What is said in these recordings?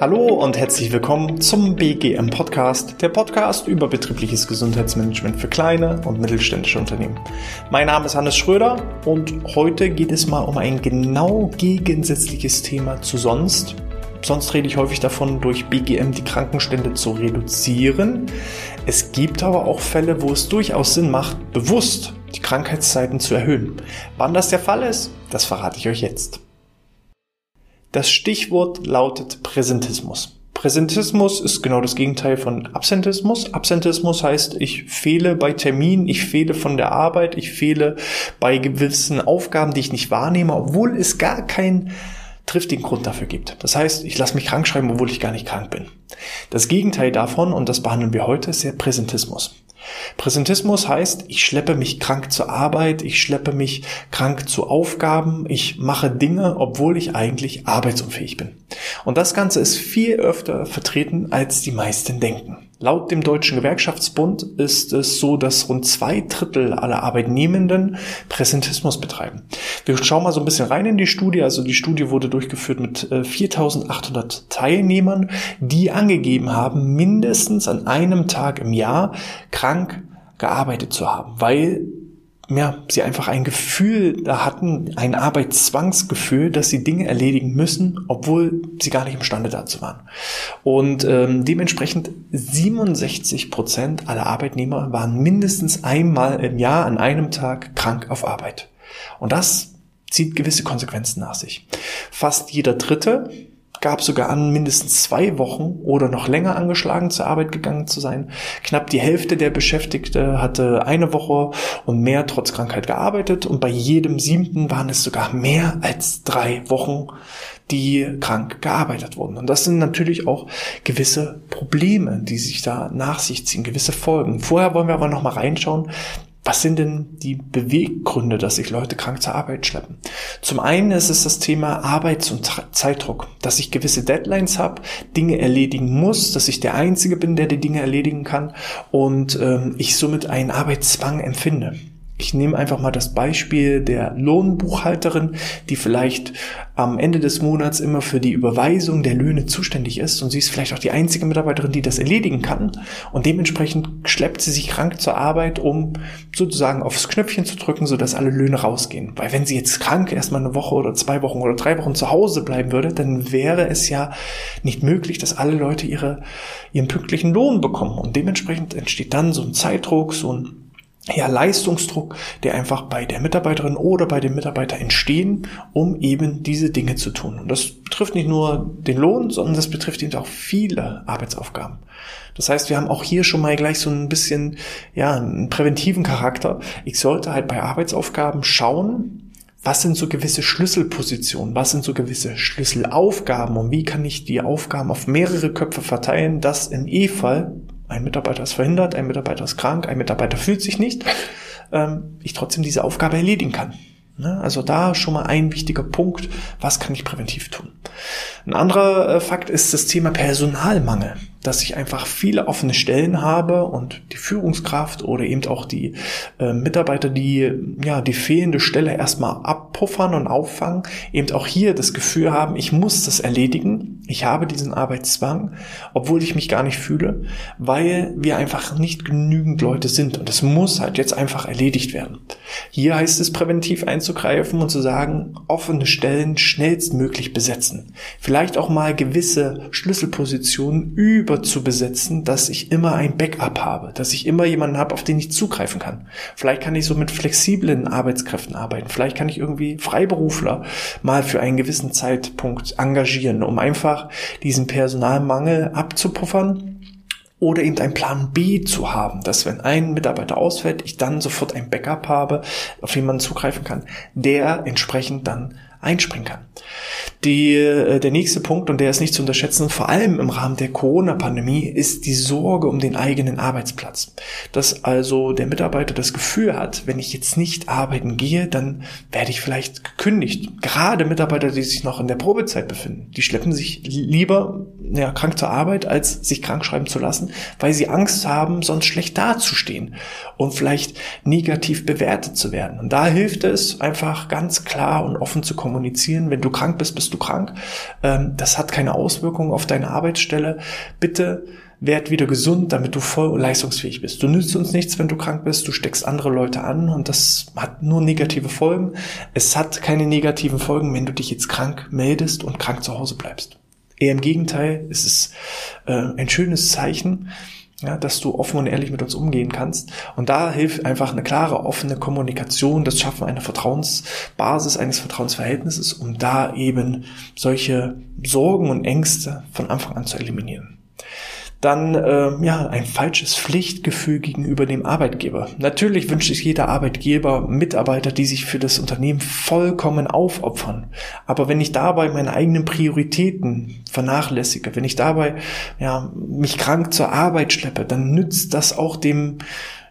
Hallo und herzlich willkommen zum BGM Podcast, der Podcast über betriebliches Gesundheitsmanagement für kleine und mittelständische Unternehmen. Mein Name ist Hannes Schröder und heute geht es mal um ein genau gegensätzliches Thema zu sonst. Sonst rede ich häufig davon, durch BGM die Krankenstände zu reduzieren. Es gibt aber auch Fälle, wo es durchaus Sinn macht, bewusst die Krankheitszeiten zu erhöhen. Wann das der Fall ist, das verrate ich euch jetzt. Das Stichwort lautet Präsentismus. Präsentismus ist genau das Gegenteil von Absentismus. Absentismus heißt, ich fehle bei Terminen, ich fehle von der Arbeit, ich fehle bei gewissen Aufgaben, die ich nicht wahrnehme, obwohl es gar keinen triftigen Grund dafür gibt. Das heißt, ich lasse mich krank schreiben, obwohl ich gar nicht krank bin. Das Gegenteil davon, und das behandeln wir heute, ist der Präsentismus. Präsentismus heißt, ich schleppe mich krank zur Arbeit, ich schleppe mich krank zu Aufgaben, ich mache Dinge, obwohl ich eigentlich arbeitsunfähig bin. Und das Ganze ist viel öfter vertreten, als die meisten denken. Laut dem Deutschen Gewerkschaftsbund ist es so, dass rund zwei Drittel aller Arbeitnehmenden Präsentismus betreiben. Wir schauen mal so ein bisschen rein in die Studie. Also die Studie wurde durchgeführt mit 4800 äh, Teilnehmern, die angegeben haben, mindestens an einem Tag im Jahr krank gearbeitet zu haben, weil ja, sie einfach ein Gefühl da hatten, ein Arbeitszwangsgefühl, dass sie Dinge erledigen müssen, obwohl sie gar nicht imstande dazu waren. Und ähm, dementsprechend 67 Prozent aller Arbeitnehmer waren mindestens einmal im Jahr an einem Tag krank auf Arbeit. Und das zieht gewisse Konsequenzen nach sich. Fast jeder Dritte gab sogar an, mindestens zwei Wochen oder noch länger angeschlagen zur Arbeit gegangen zu sein. Knapp die Hälfte der Beschäftigte hatte eine Woche und mehr trotz Krankheit gearbeitet und bei jedem siebten waren es sogar mehr als drei Wochen, die krank gearbeitet wurden. Und das sind natürlich auch gewisse Probleme, die sich da nach sich ziehen, gewisse Folgen. Vorher wollen wir aber noch mal reinschauen, was sind denn die Beweggründe, dass sich Leute krank zur Arbeit schleppen? Zum einen ist es das Thema Arbeits- und Zeitdruck, dass ich gewisse Deadlines habe, Dinge erledigen muss, dass ich der Einzige bin, der die Dinge erledigen kann und ähm, ich somit einen Arbeitszwang empfinde. Ich nehme einfach mal das Beispiel der Lohnbuchhalterin, die vielleicht am Ende des Monats immer für die Überweisung der Löhne zuständig ist und sie ist vielleicht auch die einzige Mitarbeiterin, die das erledigen kann und dementsprechend schleppt sie sich krank zur Arbeit, um sozusagen aufs Knöpfchen zu drücken, sodass alle Löhne rausgehen. Weil wenn sie jetzt krank erstmal eine Woche oder zwei Wochen oder drei Wochen zu Hause bleiben würde, dann wäre es ja nicht möglich, dass alle Leute ihre, ihren pünktlichen Lohn bekommen und dementsprechend entsteht dann so ein Zeitdruck, so ein ja, Leistungsdruck, der einfach bei der Mitarbeiterin oder bei dem Mitarbeiter entstehen, um eben diese Dinge zu tun. Und das betrifft nicht nur den Lohn, sondern das betrifft eben auch viele Arbeitsaufgaben. Das heißt, wir haben auch hier schon mal gleich so ein bisschen, ja, einen präventiven Charakter. Ich sollte halt bei Arbeitsaufgaben schauen, was sind so gewisse Schlüsselpositionen, was sind so gewisse Schlüsselaufgaben und wie kann ich die Aufgaben auf mehrere Köpfe verteilen, dass im E-Fall ein Mitarbeiter ist verhindert, ein Mitarbeiter ist krank, ein Mitarbeiter fühlt sich nicht, ähm, ich trotzdem diese Aufgabe erledigen kann. Ne? Also da schon mal ein wichtiger Punkt, was kann ich präventiv tun. Ein anderer äh, Fakt ist das Thema Personalmangel dass ich einfach viele offene Stellen habe und die Führungskraft oder eben auch die äh, Mitarbeiter, die ja die fehlende Stelle erstmal abpuffern und auffangen, eben auch hier das Gefühl haben, ich muss das erledigen, ich habe diesen Arbeitszwang, obwohl ich mich gar nicht fühle, weil wir einfach nicht genügend Leute sind und es muss halt jetzt einfach erledigt werden. Hier heißt es präventiv einzugreifen und zu sagen, offene Stellen schnellstmöglich besetzen. Vielleicht auch mal gewisse Schlüsselpositionen über zu besetzen, dass ich immer ein Backup habe, dass ich immer jemanden habe, auf den ich zugreifen kann. Vielleicht kann ich so mit flexiblen Arbeitskräften arbeiten. Vielleicht kann ich irgendwie Freiberufler mal für einen gewissen Zeitpunkt engagieren, um einfach diesen Personalmangel abzupuffern oder eben einen Plan B zu haben, dass wenn ein Mitarbeiter ausfällt, ich dann sofort ein Backup habe, auf den man zugreifen kann, der entsprechend dann einspringen kann. Die, äh, der nächste Punkt, und der ist nicht zu unterschätzen, vor allem im Rahmen der Corona-Pandemie, ist die Sorge um den eigenen Arbeitsplatz. Dass also der Mitarbeiter das Gefühl hat, wenn ich jetzt nicht arbeiten gehe, dann werde ich vielleicht gekündigt. Gerade Mitarbeiter, die sich noch in der Probezeit befinden, die schleppen sich lieber ja, krank zur Arbeit, als sich krank schreiben zu lassen, weil sie Angst haben, sonst schlecht dazustehen und vielleicht negativ bewertet zu werden. Und da hilft es einfach ganz klar und offen zu kommunizieren. Wenn du krank bist, bist du krank. Ähm, das hat keine Auswirkungen auf deine Arbeitsstelle. Bitte werd wieder gesund, damit du voll leistungsfähig bist. Du nützt uns nichts, wenn du krank bist, du steckst andere Leute an und das hat nur negative Folgen. Es hat keine negativen Folgen, wenn du dich jetzt krank meldest und krank zu Hause bleibst. Eher im Gegenteil, es ist äh, ein schönes Zeichen, ja, dass du offen und ehrlich mit uns umgehen kannst. Und da hilft einfach eine klare, offene Kommunikation, das Schaffen einer Vertrauensbasis, eines Vertrauensverhältnisses, um da eben solche Sorgen und Ängste von Anfang an zu eliminieren dann äh, ja ein falsches Pflichtgefühl gegenüber dem Arbeitgeber. Natürlich wünscht sich jeder Arbeitgeber Mitarbeiter, die sich für das Unternehmen vollkommen aufopfern. Aber wenn ich dabei meine eigenen Prioritäten vernachlässige, wenn ich dabei ja mich krank zur Arbeit schleppe, dann nützt das auch dem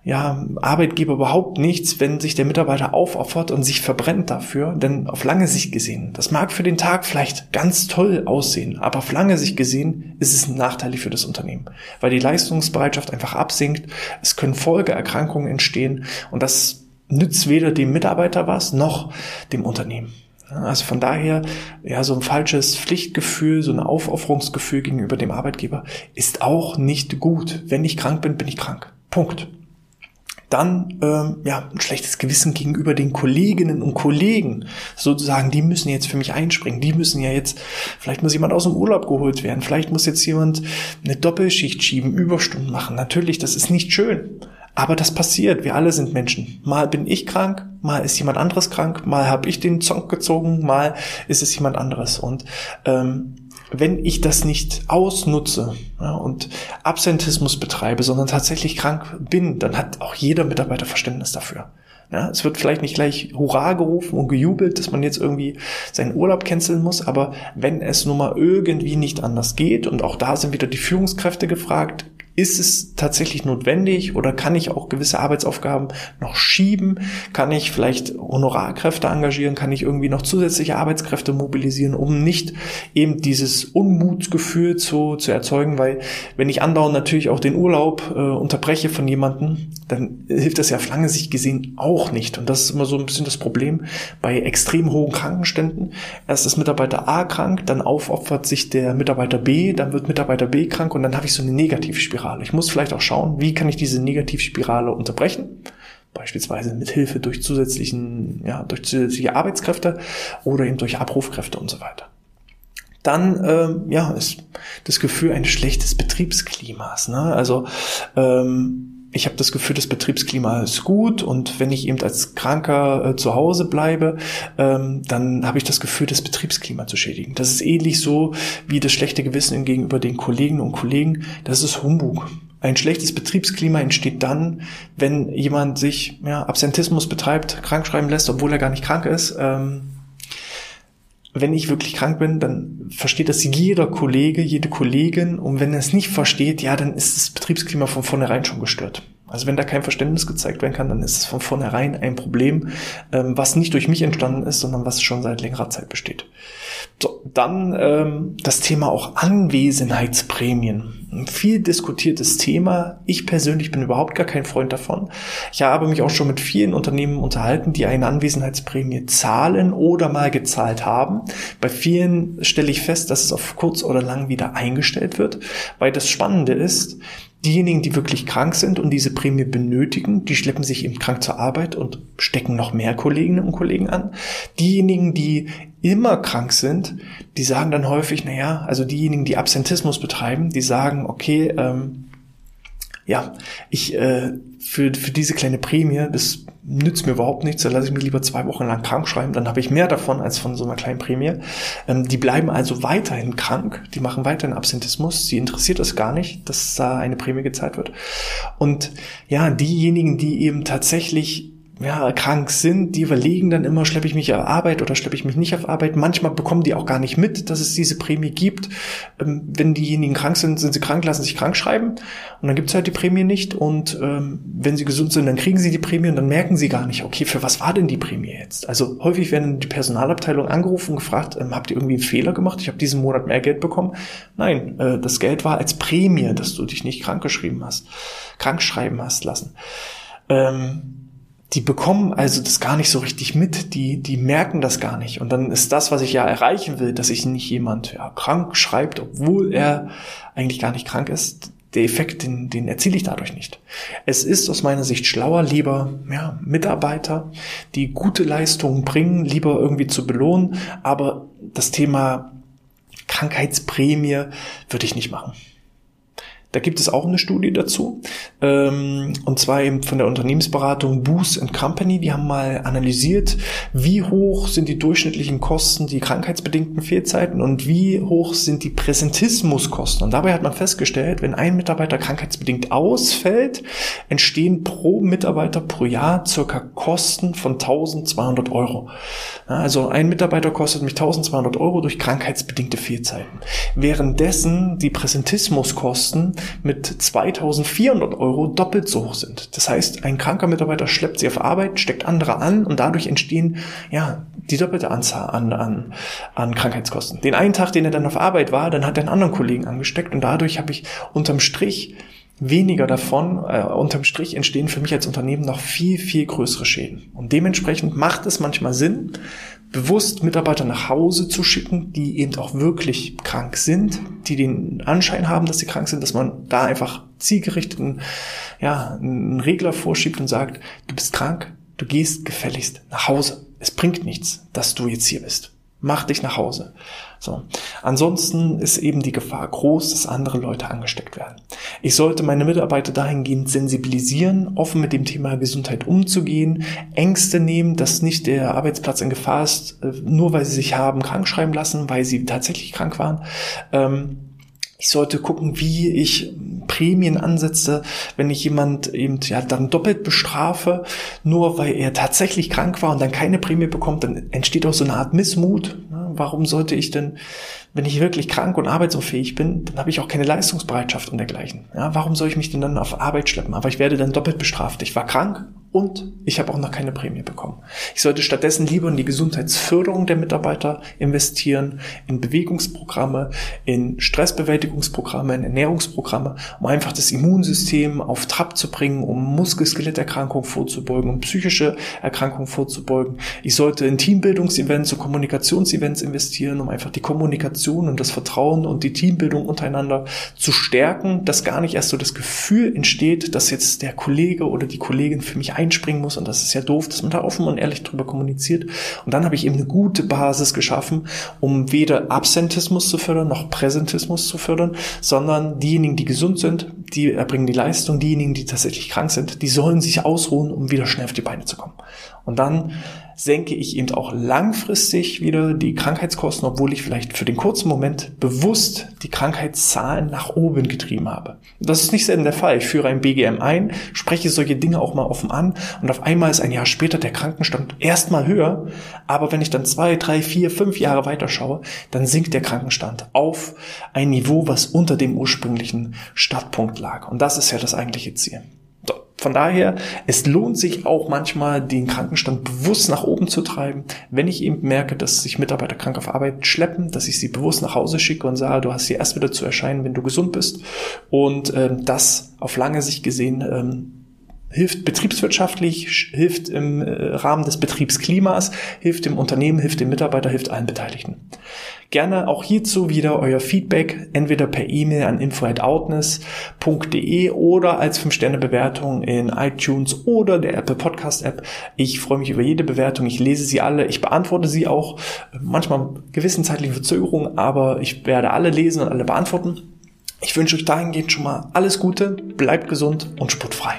ja, Arbeitgeber überhaupt nichts, wenn sich der Mitarbeiter aufopfert und sich verbrennt dafür, denn auf lange Sicht gesehen, das mag für den Tag vielleicht ganz toll aussehen, aber auf lange Sicht gesehen ist es nachteilig für das Unternehmen, weil die Leistungsbereitschaft einfach absinkt, es können Folgeerkrankungen entstehen und das nützt weder dem Mitarbeiter was noch dem Unternehmen. Also von daher, ja, so ein falsches Pflichtgefühl, so ein Aufopferungsgefühl gegenüber dem Arbeitgeber ist auch nicht gut. Wenn ich krank bin, bin ich krank. Punkt dann ähm, ja ein schlechtes Gewissen gegenüber den Kolleginnen und Kollegen. Sozusagen die müssen jetzt für mich einspringen. Die müssen ja jetzt vielleicht muss jemand aus dem Urlaub geholt werden. Vielleicht muss jetzt jemand eine Doppelschicht schieben Überstunden machen. Natürlich das ist nicht schön. Aber das passiert. Wir alle sind Menschen. Mal bin ich krank mal ist jemand anderes krank mal habe ich den Zonk gezogen mal ist es jemand anderes. Und ähm, wenn ich das nicht ausnutze ja, und Absentismus betreibe, sondern tatsächlich krank bin, dann hat auch jeder Mitarbeiter Verständnis dafür. Ja, es wird vielleicht nicht gleich Hurra gerufen und gejubelt, dass man jetzt irgendwie seinen Urlaub canceln muss, aber wenn es nun mal irgendwie nicht anders geht, und auch da sind wieder die Führungskräfte gefragt, ist es tatsächlich notwendig oder kann ich auch gewisse Arbeitsaufgaben noch schieben? Kann ich vielleicht Honorarkräfte engagieren? Kann ich irgendwie noch zusätzliche Arbeitskräfte mobilisieren, um nicht eben dieses Unmutsgefühl zu, zu erzeugen? Weil wenn ich andauernd natürlich auch den Urlaub äh, unterbreche von jemandem, dann hilft das ja auf lange Sicht gesehen auch nicht. Und das ist immer so ein bisschen das Problem bei extrem hohen Krankenständen. Erst ist Mitarbeiter A krank, dann aufopfert sich der Mitarbeiter B, dann wird Mitarbeiter B krank und dann habe ich so eine Negativspirale. Negativspirale. Ich muss vielleicht auch schauen, wie kann ich diese Negativspirale unterbrechen? Beispielsweise mit Hilfe durch zusätzlichen, ja, durch zusätzliche Arbeitskräfte oder eben durch Abrufkräfte und so weiter. Dann ähm, ja ist das Gefühl eines schlechtes Betriebsklimas. Ne? Also ähm, ich habe das Gefühl, das Betriebsklima ist gut und wenn ich eben als Kranker äh, zu Hause bleibe, ähm, dann habe ich das Gefühl, das Betriebsklima zu schädigen. Das ist ähnlich so wie das schlechte Gewissen gegenüber den Kolleginnen und Kollegen. Das ist Humbug. Ein schlechtes Betriebsklima entsteht dann, wenn jemand sich ja, Absentismus betreibt, krankschreiben lässt, obwohl er gar nicht krank ist. Ähm, wenn ich wirklich krank bin, dann versteht das jeder Kollege, jede Kollegin. Und wenn er es nicht versteht, ja, dann ist das Betriebsklima von vornherein schon gestört. Also wenn da kein Verständnis gezeigt werden kann, dann ist es von vornherein ein Problem, ähm, was nicht durch mich entstanden ist, sondern was schon seit längerer Zeit besteht. So, dann ähm, das Thema auch Anwesenheitsprämien. Ein viel diskutiertes Thema. Ich persönlich bin überhaupt gar kein Freund davon. Ich habe mich auch schon mit vielen Unternehmen unterhalten, die eine Anwesenheitsprämie zahlen oder mal gezahlt haben. Bei vielen stelle ich fest, dass es auf kurz oder lang wieder eingestellt wird, weil das Spannende ist, Diejenigen, die wirklich krank sind und diese Prämie benötigen, die schleppen sich eben krank zur Arbeit und stecken noch mehr Kolleginnen und Kollegen an. Diejenigen, die immer krank sind, die sagen dann häufig, naja, also diejenigen, die Absentismus betreiben, die sagen, okay, ähm, ja, ich äh, für, für diese kleine Prämie, das nützt mir überhaupt nichts, dann lasse ich mich lieber zwei Wochen lang krank schreiben, dann habe ich mehr davon als von so einer kleinen Prämie. Ähm, die bleiben also weiterhin krank, die machen weiterhin Absentismus, sie interessiert es gar nicht, dass da eine Prämie gezahlt wird. Und ja, diejenigen, die eben tatsächlich ja, krank sind, die überlegen dann immer, schleppe ich mich auf Arbeit oder schleppe ich mich nicht auf Arbeit. Manchmal bekommen die auch gar nicht mit, dass es diese Prämie gibt. Ähm, wenn diejenigen krank sind, sind sie krank, lassen sich krank schreiben und dann gibt's halt die Prämie nicht. Und ähm, wenn sie gesund sind, dann kriegen sie die Prämie und dann merken sie gar nicht, okay, für was war denn die Prämie jetzt? Also häufig werden die Personalabteilung angerufen und gefragt, ähm, habt ihr irgendwie einen Fehler gemacht? Ich habe diesen Monat mehr Geld bekommen. Nein, äh, das Geld war als Prämie, dass du dich nicht krank geschrieben hast, krank schreiben hast lassen. Ähm, die bekommen also das gar nicht so richtig mit, die, die merken das gar nicht. Und dann ist das, was ich ja erreichen will, dass sich nicht jemand ja, krank schreibt, obwohl er eigentlich gar nicht krank ist, der Effekt, den, den erziele ich dadurch nicht. Es ist aus meiner Sicht schlauer, lieber ja, Mitarbeiter, die gute Leistungen bringen, lieber irgendwie zu belohnen, aber das Thema Krankheitsprämie würde ich nicht machen. Da gibt es auch eine Studie dazu, ähm, und zwar eben von der Unternehmensberatung Boost Company. Die haben mal analysiert, wie hoch sind die durchschnittlichen Kosten, die krankheitsbedingten Fehlzeiten und wie hoch sind die Präsentismuskosten. Und dabei hat man festgestellt, wenn ein Mitarbeiter krankheitsbedingt ausfällt, entstehen pro Mitarbeiter pro Jahr circa Kosten von 1200 Euro. Also ein Mitarbeiter kostet mich 1200 Euro durch krankheitsbedingte Fehlzeiten. Währenddessen die Präsentismuskosten mit 2400 Euro doppelt so hoch sind. Das heißt, ein kranker Mitarbeiter schleppt sie auf Arbeit, steckt andere an und dadurch entstehen, ja, die doppelte Anzahl an, an, an Krankheitskosten. Den einen Tag, den er dann auf Arbeit war, dann hat er einen anderen Kollegen angesteckt und dadurch habe ich unterm Strich weniger davon, äh, unterm Strich entstehen für mich als Unternehmen noch viel, viel größere Schäden. Und dementsprechend macht es manchmal Sinn, bewusst Mitarbeiter nach Hause zu schicken, die eben auch wirklich krank sind, die den Anschein haben, dass sie krank sind, dass man da einfach zielgerichteten, ja, einen Regler vorschiebt und sagt, du bist krank, du gehst gefälligst nach Hause. Es bringt nichts, dass du jetzt hier bist. Mach dich nach Hause. So. Ansonsten ist eben die Gefahr groß, dass andere Leute angesteckt werden. Ich sollte meine Mitarbeiter dahingehend sensibilisieren, offen mit dem Thema Gesundheit umzugehen, Ängste nehmen, dass nicht der Arbeitsplatz in Gefahr ist, äh, nur weil sie sich haben krank schreiben lassen, weil sie tatsächlich krank waren. Ähm, ich sollte gucken, wie ich Prämien ansetze, wenn ich jemand eben ja dann doppelt bestrafe, nur weil er tatsächlich krank war und dann keine Prämie bekommt, dann entsteht auch so eine Art Missmut. Warum sollte ich denn, wenn ich wirklich krank und arbeitsunfähig bin, dann habe ich auch keine Leistungsbereitschaft und dergleichen. Ja, warum soll ich mich denn dann auf Arbeit schleppen? Aber ich werde dann doppelt bestraft. Ich war krank und ich habe auch noch keine Prämie bekommen. Ich sollte stattdessen lieber in die Gesundheitsförderung der Mitarbeiter investieren, in Bewegungsprogramme, in Stressbewältigungsprogramme, in Ernährungsprogramme, um einfach das Immunsystem auf Trab zu bringen, um Muskel-Skeletterkrankungen vorzubeugen, um psychische Erkrankungen vorzubeugen. Ich sollte in Teambildungsevents und Kommunikationsevents investieren, um einfach die Kommunikation und das Vertrauen und die Teambildung untereinander zu stärken, dass gar nicht erst so das Gefühl entsteht, dass jetzt der Kollege oder die Kollegin für mich einspringen muss und das ist ja doof, dass man da offen und ehrlich drüber kommuniziert. Und dann habe ich eben eine gute Basis geschaffen, um weder Absentismus zu fördern noch Präsentismus zu fördern, sondern diejenigen, die gesund sind, die erbringen die Leistung, diejenigen, die tatsächlich krank sind, die sollen sich ausruhen, um wieder schnell auf die Beine zu kommen. Und dann senke ich eben auch langfristig wieder die Krankheitskosten, obwohl ich vielleicht für den kurzen Moment bewusst die Krankheitszahlen nach oben getrieben habe. Das ist nicht selten der Fall. Ich führe ein BGM ein, spreche solche Dinge auch mal offen an und auf einmal ist ein Jahr später der Krankenstand erstmal höher, aber wenn ich dann zwei, drei, vier, fünf Jahre weiter schaue, dann sinkt der Krankenstand auf ein Niveau, was unter dem ursprünglichen Startpunkt lag. Und das ist ja das eigentliche Ziel. Von daher, es lohnt sich auch manchmal, den Krankenstand bewusst nach oben zu treiben. Wenn ich eben merke, dass sich Mitarbeiter krank auf Arbeit schleppen, dass ich sie bewusst nach Hause schicke und sage, du hast hier erst wieder zu erscheinen, wenn du gesund bist. Und ähm, das auf lange Sicht gesehen ähm, hilft betriebswirtschaftlich, hilft im äh, Rahmen des Betriebsklimas, hilft dem Unternehmen, hilft dem Mitarbeiter, hilft allen Beteiligten. Gerne auch hierzu wieder euer Feedback, entweder per E-Mail an info@outness.de oder als 5-Sterne-Bewertung in iTunes oder der Apple Podcast App. Ich freue mich über jede Bewertung, ich lese sie alle, ich beantworte sie auch, manchmal gewissen zeitlichen Verzögerungen, aber ich werde alle lesen und alle beantworten. Ich wünsche euch dahingehend schon mal alles Gute, bleibt gesund und sportfrei.